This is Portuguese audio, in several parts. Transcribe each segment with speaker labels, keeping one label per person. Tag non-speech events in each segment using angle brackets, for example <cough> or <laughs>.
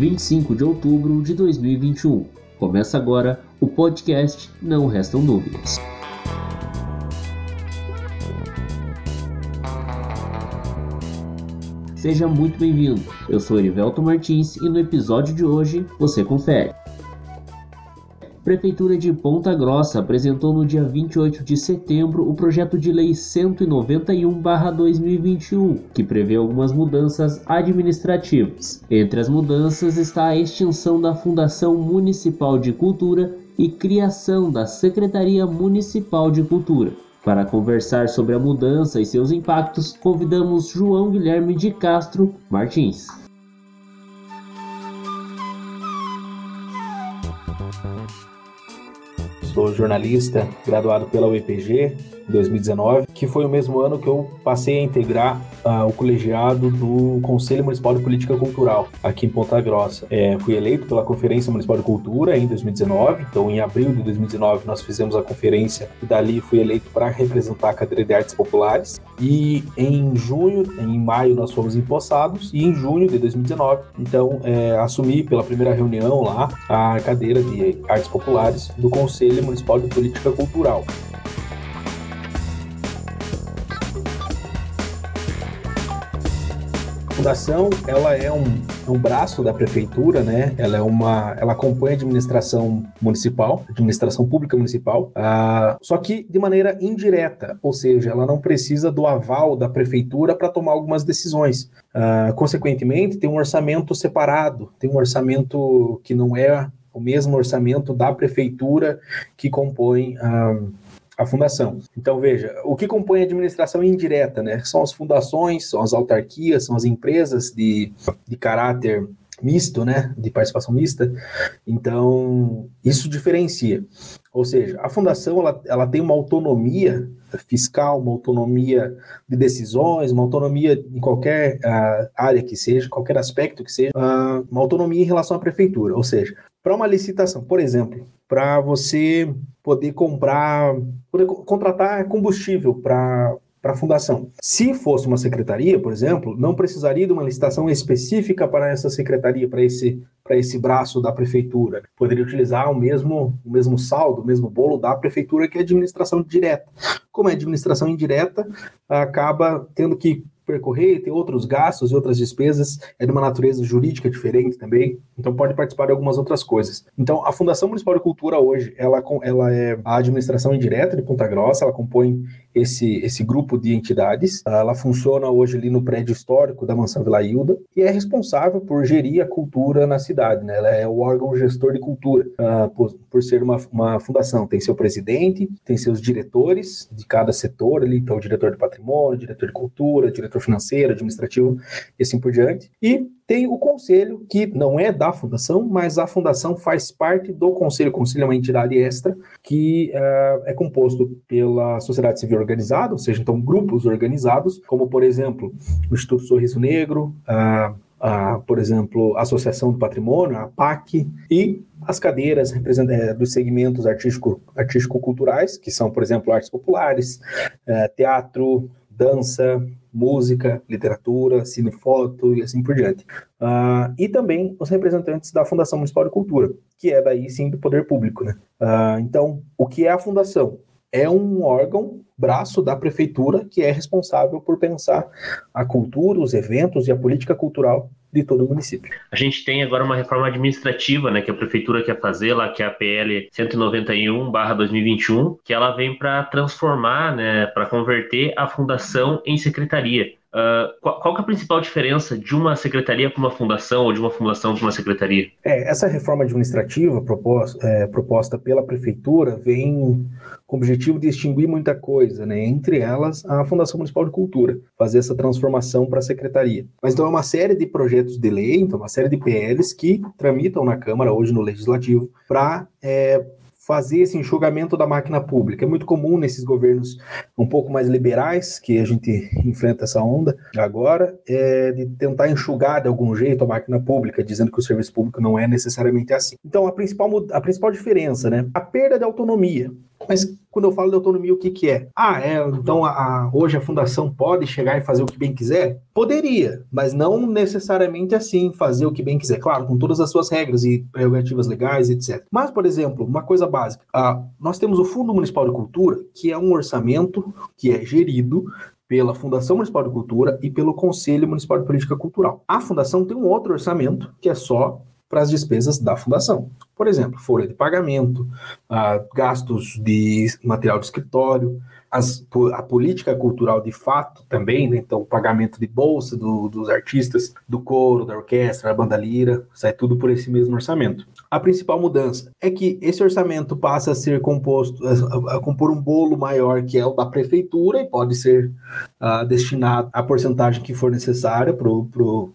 Speaker 1: 25 de outubro de 2021. Começa agora o podcast Não Restam Dúvidas. Seja muito bem-vindo. Eu sou Erivelto Martins e no episódio de hoje você confere. Prefeitura de Ponta Grossa apresentou no dia 28 de setembro o projeto de lei 191/2021, que prevê algumas mudanças administrativas. Entre as mudanças está a extinção da Fundação Municipal de Cultura e criação da Secretaria Municipal de Cultura. Para conversar sobre a mudança e seus impactos, convidamos João Guilherme de Castro Martins.
Speaker 2: Sou jornalista, graduado pela UEPG, 2019, que foi o mesmo ano que eu passei a integrar uh, o colegiado do Conselho Municipal de Política Cultural aqui em Ponta Grossa. É, fui eleito pela Conferência Municipal de Cultura em 2019, então em abril de 2019 nós fizemos a conferência e dali fui eleito para representar a cadeira de artes populares. E em junho, em maio nós fomos empossados e em junho de 2019, então é, assumi pela primeira reunião lá a cadeira de artes populares do Conselho Municipal de Política Cultural. Fundação ela é um, um braço da prefeitura, né? Ela é uma, ela acompanha a administração municipal, administração pública municipal, uh, só que de maneira indireta, ou seja, ela não precisa do aval da prefeitura para tomar algumas decisões. Uh, consequentemente, tem um orçamento separado, tem um orçamento que não é o mesmo orçamento da prefeitura que compõe uh, a fundação. Então, veja, o que compõe a administração indireta, né? São as fundações, são as autarquias, são as empresas de, de caráter misto, né, de participação mista. Então, isso diferencia. Ou seja, a fundação ela, ela tem uma autonomia fiscal, uma autonomia de decisões, uma autonomia em qualquer uh, área que seja, qualquer aspecto que seja, uh, uma autonomia em relação à prefeitura. Ou seja, para uma licitação, por exemplo, para você poder comprar, poder contratar combustível para para a fundação. Se fosse uma secretaria, por exemplo, não precisaria de uma licitação específica para essa secretaria, para esse, para esse braço da prefeitura. Poderia utilizar o mesmo, o mesmo saldo, o mesmo bolo da prefeitura, que é administração direta. Como é administração indireta, acaba tendo que percorrer, tem outros gastos e outras despesas, é de uma natureza jurídica diferente também, então pode participar de algumas outras coisas. Então, a Fundação Municipal de Cultura hoje, ela, ela é a administração indireta de Ponta Grossa, ela compõe esse, esse grupo de entidades, ela funciona hoje ali no prédio histórico da Mansão Vila Hilda e é responsável por gerir a cultura na cidade, né? Ela é o órgão gestor de cultura, uh, por, por ser uma, uma fundação, tem seu presidente, tem seus diretores de cada setor ali, então o diretor de patrimônio, diretor de cultura, diretor financeiro, administrativo e assim por diante. E tem o conselho, que não é da fundação, mas a fundação faz parte do conselho. O conselho é uma entidade extra que uh, é composto pela sociedade civil organizada, ou seja, então grupos organizados, como por exemplo o Instituto Sorriso Negro, uh, uh, por exemplo, a Associação do Patrimônio, a PAC, e as cadeiras é, dos segmentos artístico-culturais, que são, por exemplo, artes populares, eh, teatro, dança, música, literatura, cinefoto e assim por diante. Uh, e também os representantes da Fundação Municipal de Cultura, que é daí sim do poder público. Né? Uh, então, o que é a fundação? É um órgão, braço da prefeitura, que é responsável por pensar a cultura, os eventos e a política cultural de todo o município.
Speaker 1: A gente tem agora uma reforma administrativa, né, que a prefeitura quer fazer, lá que é a PL 191/2021, que ela vem para transformar, né, para converter a fundação em secretaria. Uh, qual, é a principal diferença de uma secretaria para uma fundação ou de uma fundação para uma secretaria?
Speaker 2: É, essa reforma administrativa proposta, é, proposta pela prefeitura vem com o objetivo de extinguir muita coisa, né? entre elas a Fundação Municipal de Cultura, fazer essa transformação para a secretaria. Mas então é uma série de projetos de lei, então uma série de PLs que tramitam na Câmara hoje no Legislativo para é, fazer esse enxugamento da máquina pública. É muito comum nesses governos um pouco mais liberais, que a gente enfrenta essa onda agora, é de tentar enxugar de algum jeito a máquina pública, dizendo que o serviço público não é necessariamente assim. Então, a principal, a principal diferença, né? A perda de autonomia. Mas quando eu falo de autonomia, o que, que é? Ah, é, então a, a, hoje a fundação pode chegar e fazer o que bem quiser? Poderia, mas não necessariamente assim, fazer o que bem quiser. Claro, com todas as suas regras e prerrogativas legais, etc. Mas, por exemplo, uma coisa básica: ah, nós temos o Fundo Municipal de Cultura, que é um orçamento que é gerido pela Fundação Municipal de Cultura e pelo Conselho Municipal de Política Cultural. A fundação tem um outro orçamento que é só para as despesas da fundação. Por exemplo, folha de pagamento, uh, gastos de material de escritório, as, a política cultural de fato também, né? então o pagamento de bolsa do, dos artistas, do coro, da orquestra, da banda lira, sai tudo por esse mesmo orçamento. A principal mudança é que esse orçamento passa a ser composto, a, a compor um bolo maior que é o da prefeitura e pode ser uh, destinado à porcentagem que for necessária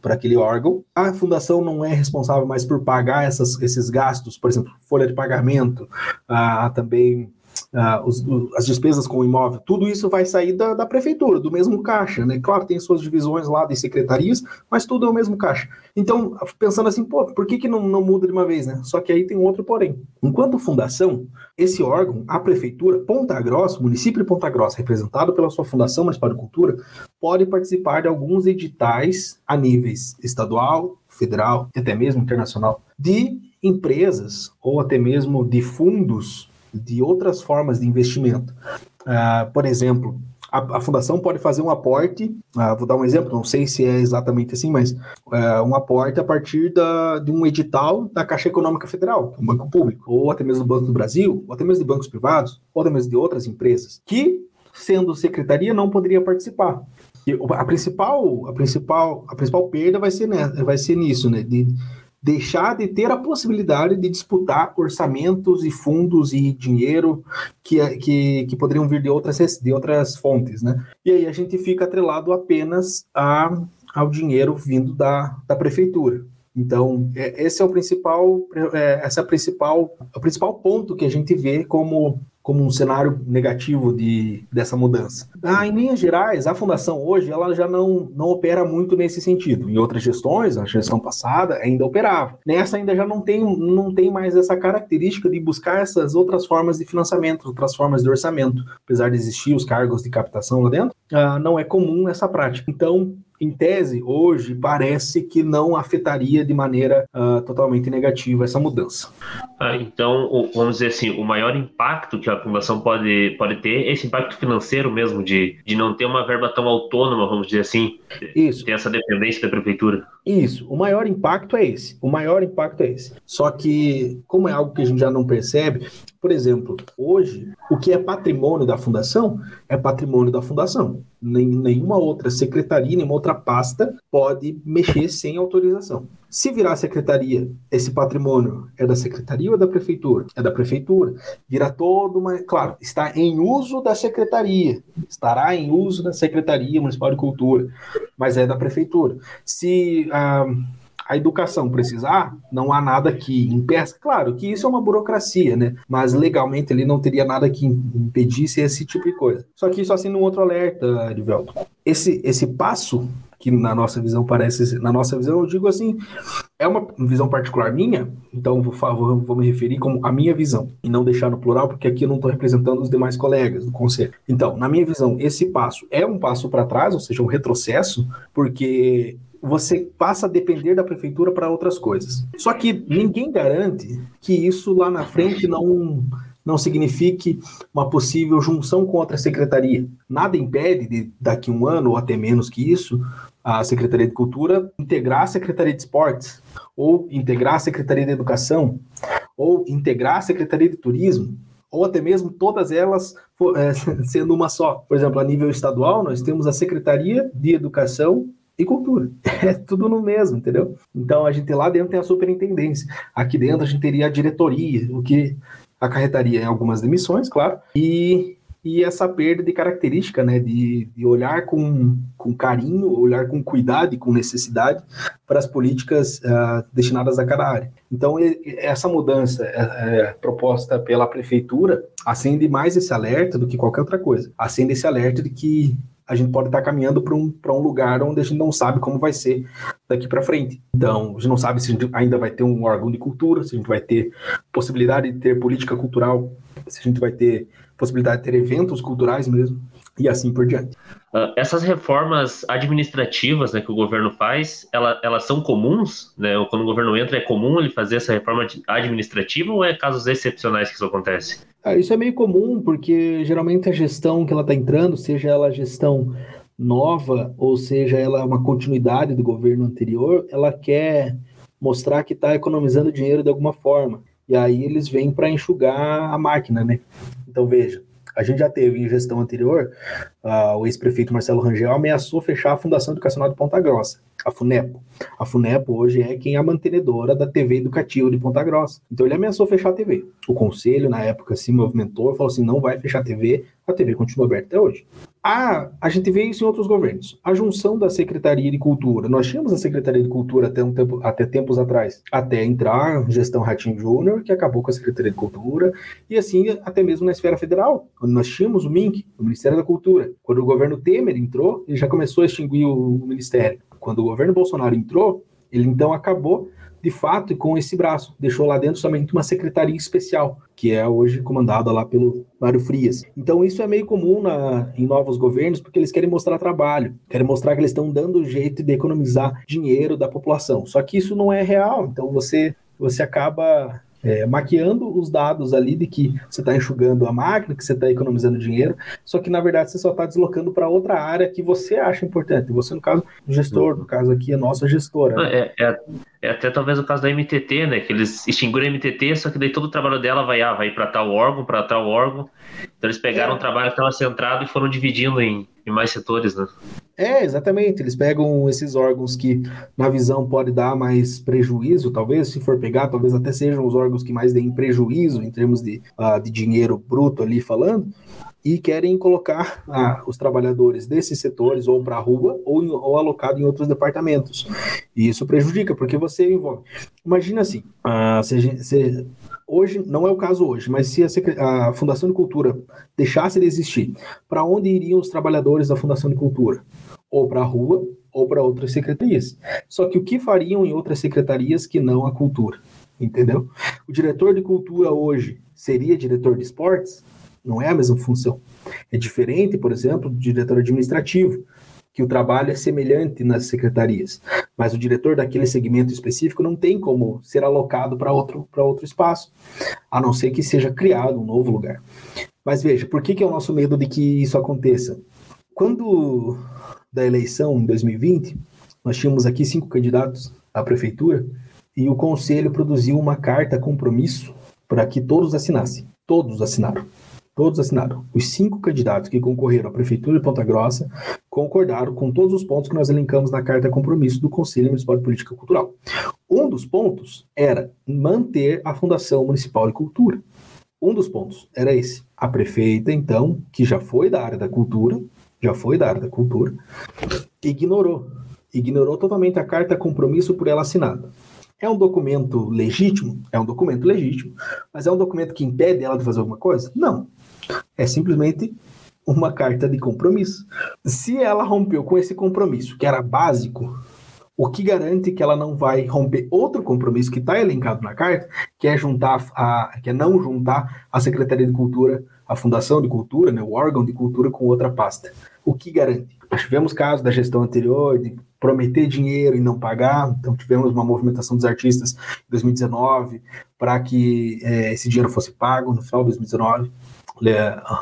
Speaker 2: para aquele órgão. A fundação não é responsável mais por pagar essas, esses gastos, por exemplo, folha de pagamento, uh, também uh, os, as despesas com o imóvel, tudo isso vai sair da, da, prefeitura, do mesmo caixa, né? Claro, tem suas divisões lá de secretarias, mas tudo é o mesmo caixa. Então, pensando assim, pô, por que, que não, não muda de uma vez, né? Só que aí tem um outro porém. Enquanto fundação, esse órgão, a prefeitura, Ponta Grossa, município de Ponta Grossa, representado pela sua Fundação Municipal de Cultura, pode participar de alguns editais a níveis estadual, federal até mesmo internacional de empresas ou até mesmo de fundos de outras formas de investimento. Uh, por exemplo, a, a, fundação pode fazer um aporte, uh, vou dar um exemplo, não sei se é exatamente assim, mas uh, um aporte a partir da, de um edital da Caixa Econômica Federal, um banco público, ou até mesmo do Banco do Brasil, ou até mesmo de bancos privados, ou até mesmo de outras empresas, que, sendo secretaria, não poderia participar. E a principal, a principal, a principal perda vai ser, né, vai ser nisso, né? De, deixar de ter a possibilidade de disputar orçamentos e fundos e dinheiro que, que, que poderiam vir de outras, de outras fontes, né? E aí a gente fica atrelado apenas a, ao dinheiro vindo da, da prefeitura. Então, é, esse é o principal, é, essa é a principal, o principal ponto que a gente vê como como um cenário negativo de, dessa mudança. Ah, em linhas gerais, a fundação hoje ela já não, não opera muito nesse sentido. Em outras gestões, a gestão passada ainda operava. Nessa ainda já não tem, não tem mais essa característica de buscar essas outras formas de financiamento, outras formas de orçamento. Apesar de existir os cargos de captação lá dentro, ah, não é comum essa prática. Então, em tese, hoje, parece que não afetaria de maneira uh, totalmente negativa essa mudança.
Speaker 1: Ah, então, o, vamos dizer assim, o maior impacto que a fundação pode, pode ter é esse impacto financeiro mesmo, de, de não ter uma verba tão autônoma, vamos dizer assim, Isso. ter essa dependência da prefeitura.
Speaker 2: Isso, o maior impacto é esse. O maior impacto é esse. Só que, como é algo que a gente já não percebe, por exemplo, hoje, o que é patrimônio da fundação é patrimônio da fundação. nenhuma outra secretaria, nenhuma outra pasta pode mexer sem autorização. Se virar secretaria, esse patrimônio é da secretaria ou é da prefeitura? É da prefeitura. Vira todo uma. Claro, está em uso da secretaria. Estará em uso da Secretaria Municipal de Cultura, mas é da prefeitura. Se. Ah, a educação precisar, não há nada que impeça. Claro que isso é uma burocracia, né? Mas legalmente ele não teria nada que impedisse esse tipo de coisa. Só que isso assim num outro alerta, Edivelto. Esse, esse passo que na nossa visão parece, na nossa visão eu digo assim, é uma visão particular minha, então vou, vou, vou me referir como a minha visão e não deixar no plural, porque aqui eu não estou representando os demais colegas do conselho. Então, na minha visão, esse passo é um passo para trás, ou seja, um retrocesso, porque você passa a depender da prefeitura para outras coisas. Só que ninguém garante que isso lá na frente não não signifique uma possível junção com outra secretaria. Nada impede de, daqui um ano ou até menos que isso, a Secretaria de Cultura integrar a Secretaria de Esportes, ou integrar a Secretaria de Educação, ou integrar a Secretaria de Turismo, ou até mesmo todas elas é, <laughs> sendo uma só. Por exemplo, a nível estadual, nós temos a Secretaria de Educação e cultura. <laughs> É tudo no mesmo, entendeu? Então a gente lá dentro tem a superintendência. Aqui dentro a gente teria a diretoria, o que acarretaria em algumas demissões, claro, e, e essa perda de característica, né, de, de olhar com, com carinho, olhar com cuidado e com necessidade para as políticas uh, destinadas a cada área. Então, essa mudança é, é, proposta pela prefeitura acende mais esse alerta do que qualquer outra coisa. Acende esse alerta de que a gente pode estar caminhando para um, um lugar onde a gente não sabe como vai ser daqui para frente. Então, a gente não sabe se a gente ainda vai ter um órgão de cultura, se a gente vai ter possibilidade de ter política cultural, se a gente vai ter possibilidade de ter eventos culturais mesmo, e assim por diante.
Speaker 1: Uh, essas reformas administrativas né, que o governo faz, ela, elas são comuns? Né? Quando o governo entra, é comum ele fazer essa reforma administrativa ou é casos excepcionais que isso acontece?
Speaker 2: Ah, isso é meio comum, porque geralmente a gestão que ela está entrando, seja ela gestão nova, ou seja, ela é uma continuidade do governo anterior, ela quer mostrar que está economizando dinheiro de alguma forma. E aí eles vêm para enxugar a máquina, né? Então veja, a gente já teve em gestão anterior, uh, o ex-prefeito Marcelo Rangel ameaçou fechar a Fundação Educacional de Ponta Grossa, a FUNEPO. A FUNEPO hoje é quem é a mantenedora da TV educativa de Ponta Grossa. Então ele ameaçou fechar a TV. O conselho, na época, se movimentou e falou assim: não vai fechar a TV, a TV continua aberta até hoje. A, a gente vê isso em outros governos. A junção da Secretaria de Cultura. Nós tínhamos a Secretaria de Cultura até, um tempo, até tempos atrás, até entrar gestão Ratinho Júnior, que acabou com a Secretaria de Cultura, e assim até mesmo na esfera federal, nós tínhamos o MINC, o Ministério da Cultura. Quando o governo Temer entrou, ele já começou a extinguir o, o ministério. Quando o governo Bolsonaro entrou, ele então acabou de fato, com esse braço. Deixou lá dentro somente uma secretaria especial, que é hoje comandada lá pelo Mário Frias. Então isso é meio comum na, em novos governos, porque eles querem mostrar trabalho, querem mostrar que eles estão dando jeito de economizar dinheiro da população. Só que isso não é real, então você, você acaba é, maquiando os dados ali de que você está enxugando a máquina, que você está economizando dinheiro, só que na verdade você só está deslocando para outra área que você acha importante. Você, no caso, o gestor, no caso aqui, a nossa gestora.
Speaker 1: Né? É, é, é, até talvez o caso da MTT, né? Que eles extinguiram a MTT, só que daí todo o trabalho dela vai, ah, vai para tal órgão, para tal órgão. Então eles pegaram é. um trabalho que estava centrado e foram dividindo em, em mais setores, né?
Speaker 2: É, exatamente. Eles pegam esses órgãos que, na visão, pode dar mais prejuízo, talvez, se for pegar, talvez até sejam os órgãos que mais deem prejuízo em termos de, uh, de dinheiro bruto ali falando, e querem colocar uh, os trabalhadores desses setores ou para a rua ou, ou alocado em outros departamentos. E isso prejudica, porque você envolve. Imagina assim, uh, se, se Hoje, não é o caso hoje, mas se a, a Fundação de Cultura deixasse de existir, para onde iriam os trabalhadores da Fundação de Cultura? Ou para a rua, ou para outras secretarias. Só que o que fariam em outras secretarias que não a cultura? Entendeu? O diretor de cultura hoje seria diretor de esportes? Não é a mesma função. É diferente, por exemplo, do diretor administrativo que o trabalho é semelhante nas secretarias, mas o diretor daquele segmento específico não tem como ser alocado para outro, outro espaço, a não ser que seja criado um novo lugar. Mas veja, por que, que é o nosso medo de que isso aconteça? Quando da eleição em 2020, nós tínhamos aqui cinco candidatos à prefeitura e o conselho produziu uma carta compromisso para que todos assinassem. Todos assinaram. Todos assinaram. Os cinco candidatos que concorreram à Prefeitura de Ponta Grossa concordaram com todos os pontos que nós elencamos na carta compromisso do Conselho Municipal de Política Cultural. Um dos pontos era manter a Fundação Municipal de Cultura. Um dos pontos era esse. A prefeita, então, que já foi da área da cultura, já foi da área da cultura, ignorou. Ignorou totalmente a carta compromisso por ela assinada. É um documento legítimo? É um documento legítimo. Mas é um documento que impede ela de fazer alguma coisa? Não. É simplesmente uma carta de compromisso. Se ela rompeu com esse compromisso, que era básico, o que garante que ela não vai romper outro compromisso que está elencado na carta, que é juntar a, que é não juntar a Secretaria de Cultura, a Fundação de Cultura, né, o órgão de cultura com outra pasta. O que garante? Nós tivemos casos da gestão anterior de prometer dinheiro e não pagar, então tivemos uma movimentação dos artistas em 2019 para que é, esse dinheiro fosse pago no final de 2019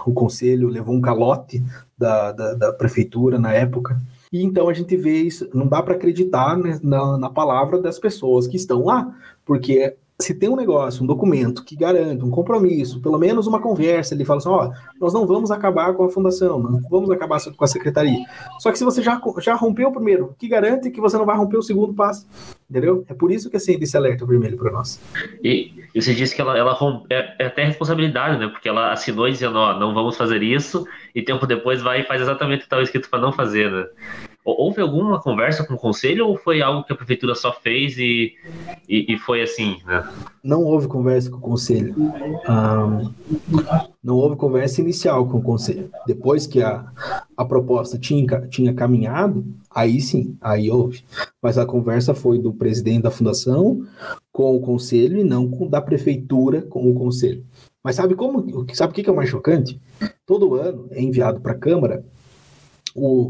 Speaker 2: o conselho levou um calote da, da, da, prefeitura na época. E então a gente vê isso, não dá para acreditar né, na, na palavra das pessoas que estão lá, porque se tem um negócio, um documento que garante um compromisso, pelo menos uma conversa, ele fala assim, ó, nós não vamos acabar com a fundação, não vamos acabar com a secretaria. Só que se você já, já rompeu o primeiro, que garante que você não vai romper o segundo passo, entendeu? É por isso que acende esse alerta vermelho para nós.
Speaker 1: E, e você disse que ela, ela rompe, é, é, até responsabilidade, né? Porque ela assinou dizendo, ó, não vamos fazer isso, e tempo depois vai e faz exatamente o que estava escrito para não fazer, né? Houve alguma conversa com o conselho ou foi algo que a prefeitura só fez e, e, e foi assim, né?
Speaker 2: Não houve conversa com o conselho. Ah, não houve conversa inicial com o conselho. Depois que a, a proposta tinha, tinha caminhado, aí sim, aí houve. Mas a conversa foi do presidente da fundação com o conselho e não com, da prefeitura com o conselho. Mas sabe como? Sabe o que é o mais chocante? Todo ano é enviado para a Câmara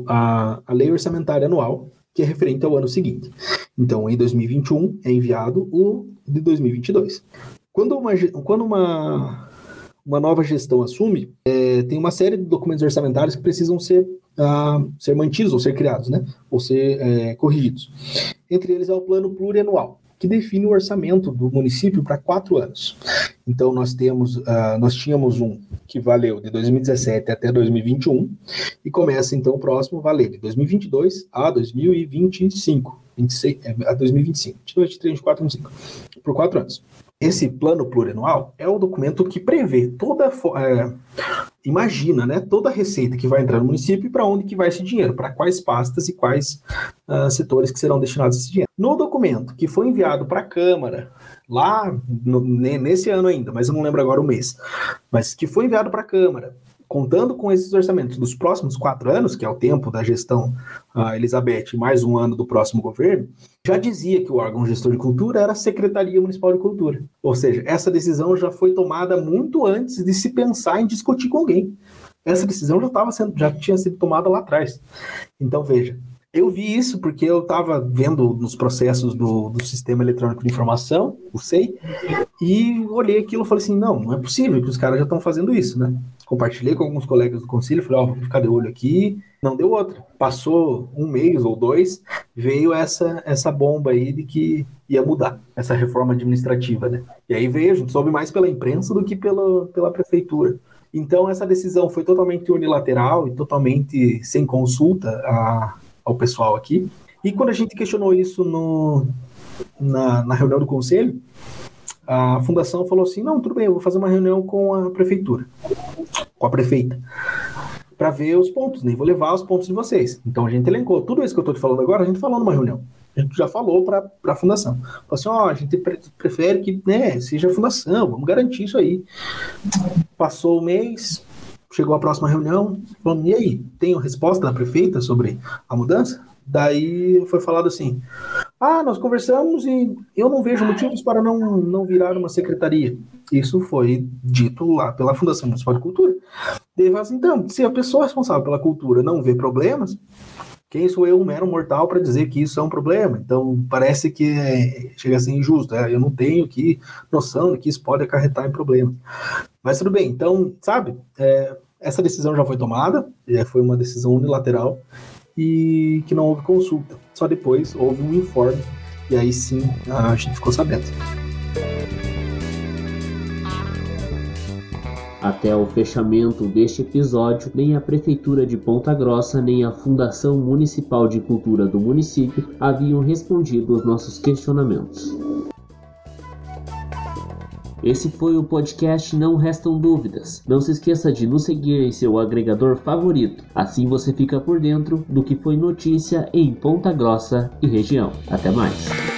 Speaker 2: a, a lei orçamentária anual, que é referente ao ano seguinte. Então, em 2021 é enviado o de 2022. Quando uma, quando uma, uma nova gestão assume, é, tem uma série de documentos orçamentários que precisam ser, uh, ser mantidos ou ser criados, né? ou ser é, corrigidos. Entre eles é o plano plurianual que define o orçamento do município para quatro anos. Então nós temos, uh, nós tínhamos um que valeu de 2017 até 2021 e começa então o próximo valer de 2022 a 2025, 26, a 2025, 22, 23, 24, 25, por quatro anos. Esse plano plurianual é o documento que prevê toda é, imagina, né, toda a receita que vai entrar no município e para onde que vai esse dinheiro, para quais pastas e quais uh, setores que serão destinados esse dinheiro. No documento que foi enviado para a Câmara, lá no, nesse ano ainda, mas eu não lembro agora o mês, mas que foi enviado para a Câmara, contando com esses orçamentos dos próximos quatro anos, que é o tempo da gestão uh, Elizabeth, mais um ano do próximo governo, já dizia que o órgão gestor de cultura era a Secretaria Municipal de Cultura. Ou seja, essa decisão já foi tomada muito antes de se pensar em discutir com alguém. Essa decisão já, tava sendo, já tinha sido tomada lá atrás. Então, veja, eu vi isso porque eu estava vendo nos processos do, do Sistema Eletrônico de Informação, o SEI, e olhei aquilo e falei assim, não, não é possível que os caras já estão fazendo isso, né? Compartilhei com alguns colegas do conselho, falei, ó, oh, vamos ficar de olho aqui. Não deu outra. Passou um mês ou dois, veio essa, essa bomba aí de que ia mudar, essa reforma administrativa, né? E aí veio, a gente soube mais pela imprensa do que pela, pela prefeitura. Então, essa decisão foi totalmente unilateral e totalmente sem consulta a, ao pessoal aqui. E quando a gente questionou isso no, na, na reunião do conselho, a fundação falou assim: não, tudo bem, eu vou fazer uma reunião com a prefeitura, com a prefeita, para ver os pontos, nem né? vou levar os pontos de vocês. Então a gente elencou tudo isso que eu estou te falando agora, a gente falou numa reunião. A gente já falou para a fundação. Falou assim: ó, oh, a gente pre prefere que né, seja a fundação, vamos garantir isso aí. Passou o mês, chegou a próxima reunião, falando, e aí, tem resposta da prefeita sobre a mudança? Daí foi falado assim: ah, nós conversamos e eu não vejo motivos para não, não virar uma secretaria. Isso foi dito lá pela Fundação Municipal de Cultura. Daí assim, então, se a pessoa responsável pela cultura não vê problemas, quem sou eu, um mero mortal, para dizer que isso é um problema? Então, parece que é, chega a ser injusto. É, eu não tenho que noção de que isso pode acarretar em problemas. Mas tudo bem, então, sabe, é, essa decisão já foi tomada, é, foi uma decisão unilateral e que não houve consulta. Só depois houve um informe e aí sim a gente ficou sabendo.
Speaker 1: Até o fechamento deste episódio, nem a Prefeitura de Ponta Grossa nem a Fundação Municipal de Cultura do município haviam respondido aos nossos questionamentos. Esse foi o podcast Não Restam Dúvidas. Não se esqueça de nos seguir em seu agregador favorito. Assim você fica por dentro do que foi notícia em Ponta Grossa e região. Até mais.